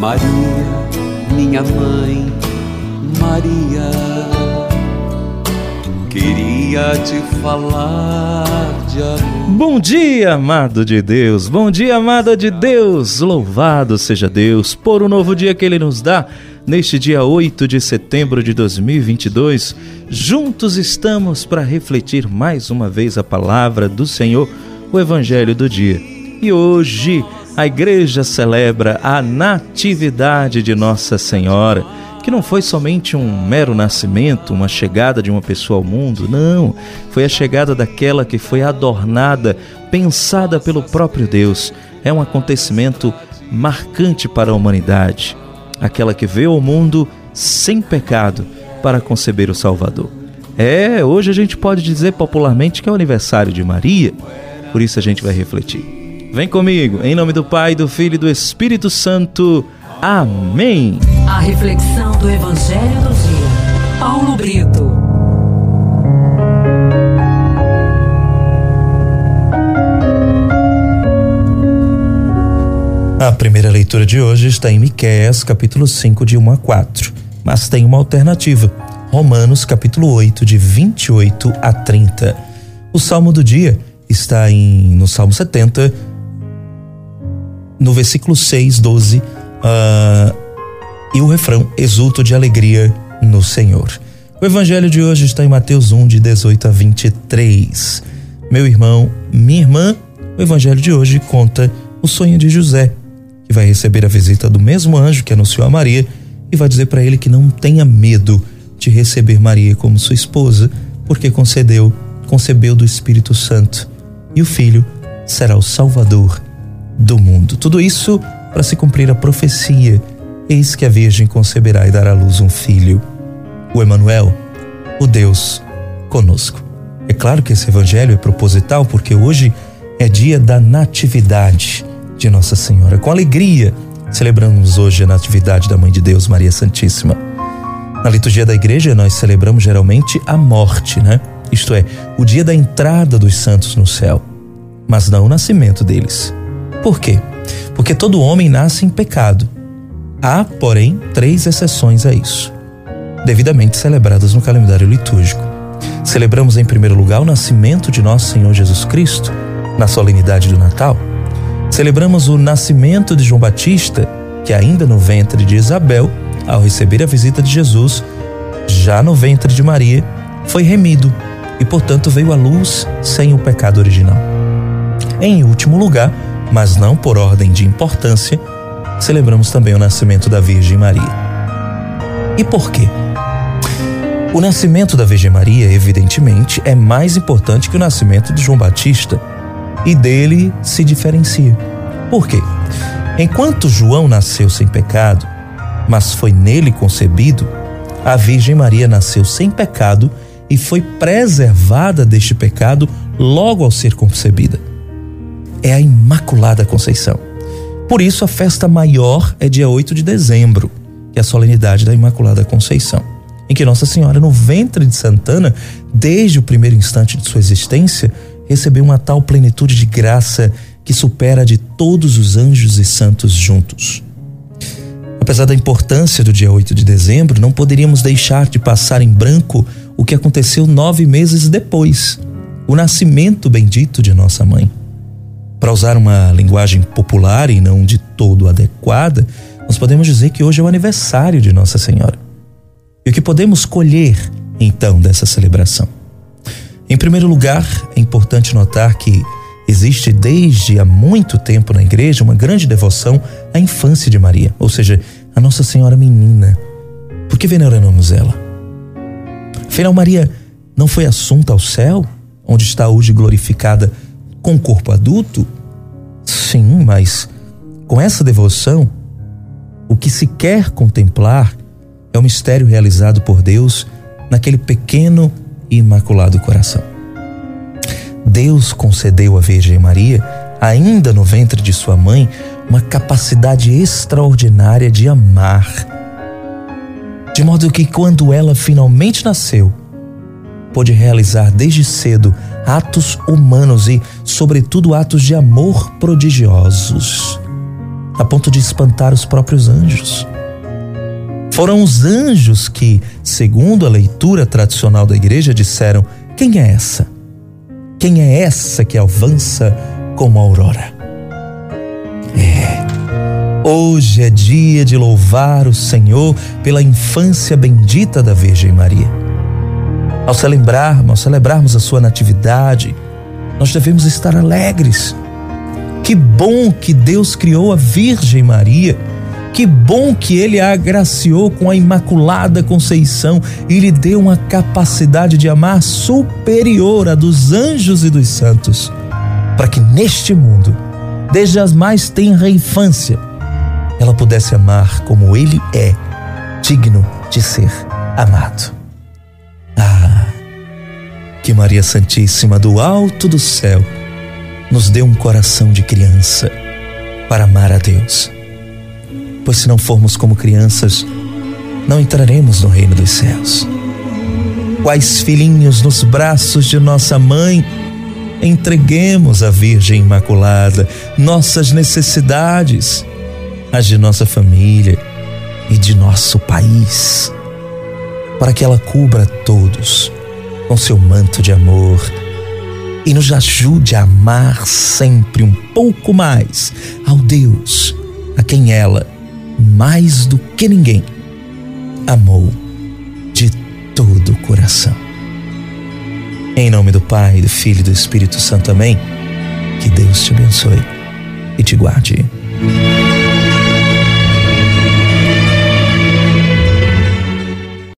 Maria, minha mãe, Maria, queria te falar de amor. Bom dia, amado de Deus, bom dia, amada de Deus, louvado seja Deus por um novo dia que Ele nos dá. Neste dia 8 de setembro de 2022, juntos estamos para refletir mais uma vez a palavra do Senhor, o Evangelho do dia. E hoje, a igreja celebra a Natividade de Nossa Senhora, que não foi somente um mero nascimento, uma chegada de uma pessoa ao mundo, não, foi a chegada daquela que foi adornada, pensada pelo próprio Deus. É um acontecimento marcante para a humanidade, aquela que veio ao mundo sem pecado para conceber o Salvador. É, hoje a gente pode dizer popularmente que é o aniversário de Maria, por isso a gente vai refletir. Vem comigo, em nome do Pai, do Filho e do Espírito Santo. Amém. A reflexão do Evangelho do Dia. Paulo Brito. A primeira leitura de hoje está em Miqueias, capítulo 5, de 1 a 4, mas tem uma alternativa. Romanos, capítulo 8, de 28 a 30. O salmo do dia está em no Salmo 70, no versículo 6, 12, uh, e o refrão: Exulto de alegria no Senhor. O evangelho de hoje está em Mateus 1, de 18 a 23. Meu irmão, minha irmã, o evangelho de hoje conta o sonho de José, que vai receber a visita do mesmo anjo que anunciou a Maria e vai dizer para ele que não tenha medo de receber Maria como sua esposa, porque concedeu, concebeu do Espírito Santo, e o filho será o Salvador do mundo. Tudo isso para se cumprir a profecia: eis que a Virgem conceberá e dará à luz um filho, o Emanuel, o Deus conosco. É claro que esse evangelho é proposital porque hoje é dia da natividade de Nossa Senhora. Com alegria, celebramos hoje a natividade da Mãe de Deus, Maria Santíssima. Na liturgia da igreja, nós celebramos geralmente a morte, né? Isto é, o dia da entrada dos santos no céu, mas não o nascimento deles. Por quê? Porque todo homem nasce em pecado. Há, porém, três exceções a isso, devidamente celebradas no calendário litúrgico. Celebramos, em primeiro lugar, o nascimento de nosso Senhor Jesus Cristo, na solenidade do Natal. Celebramos o nascimento de João Batista, que, ainda no ventre de Isabel, ao receber a visita de Jesus, já no ventre de Maria, foi remido e, portanto, veio à luz sem o pecado original. Em último lugar, mas não por ordem de importância, celebramos também o nascimento da Virgem Maria. E por quê? O nascimento da Virgem Maria, evidentemente, é mais importante que o nascimento de João Batista e dele se diferencia. Por quê? Enquanto João nasceu sem pecado, mas foi nele concebido, a Virgem Maria nasceu sem pecado e foi preservada deste pecado logo ao ser concebida é a Imaculada Conceição. Por isso, a festa maior é dia 8 de dezembro, que é a solenidade da Imaculada Conceição, em que Nossa Senhora, no ventre de Santana, desde o primeiro instante de sua existência, recebeu uma tal plenitude de graça que supera a de todos os anjos e santos juntos. Apesar da importância do dia 8 de dezembro, não poderíamos deixar de passar em branco o que aconteceu nove meses depois o nascimento bendito de nossa mãe. Para usar uma linguagem popular e não de todo adequada, nós podemos dizer que hoje é o aniversário de Nossa Senhora. E o que podemos colher, então, dessa celebração? Em primeiro lugar, é importante notar que existe desde há muito tempo na igreja uma grande devoção à infância de Maria, ou seja, a Nossa Senhora Menina. Por que veneramos ela? Afinal, Maria não foi assunta ao céu, onde está hoje glorificada com corpo adulto? Sim, mas com essa devoção, o que se quer contemplar é o mistério realizado por Deus naquele pequeno e imaculado coração. Deus concedeu à Virgem Maria, ainda no ventre de sua mãe, uma capacidade extraordinária de amar. De modo que, quando ela finalmente nasceu, pôde realizar desde cedo atos humanos e, sobretudo, atos de amor prodigiosos. a ponto de espantar os próprios anjos. Foram os anjos que, segundo a leitura tradicional da igreja, disseram: Quem é essa? Quem é essa que avança como a aurora? É. Hoje é dia de louvar o Senhor pela infância bendita da Virgem Maria. Ao celebrarmos, ao celebrarmos a sua natividade, nós devemos estar alegres. Que bom que Deus criou a Virgem Maria que bom que ele a agraciou com a Imaculada Conceição e lhe deu uma capacidade de amar superior à dos anjos e dos santos, para que neste mundo, desde as mais tenra infância, ela pudesse amar como ele é, digno de ser amado. Ah, que Maria Santíssima do alto do céu nos dê um coração de criança para amar a Deus pois se não formos como crianças, não entraremos no reino dos céus. Quais filhinhos nos braços de nossa mãe, entreguemos à Virgem Imaculada nossas necessidades, as de nossa família e de nosso país, para que ela cubra todos com seu manto de amor e nos ajude a amar sempre um pouco mais ao Deus a quem ela mais do que ninguém, amou de todo o coração. Em nome do Pai, do Filho e do Espírito Santo, amém. Que Deus te abençoe e te guarde.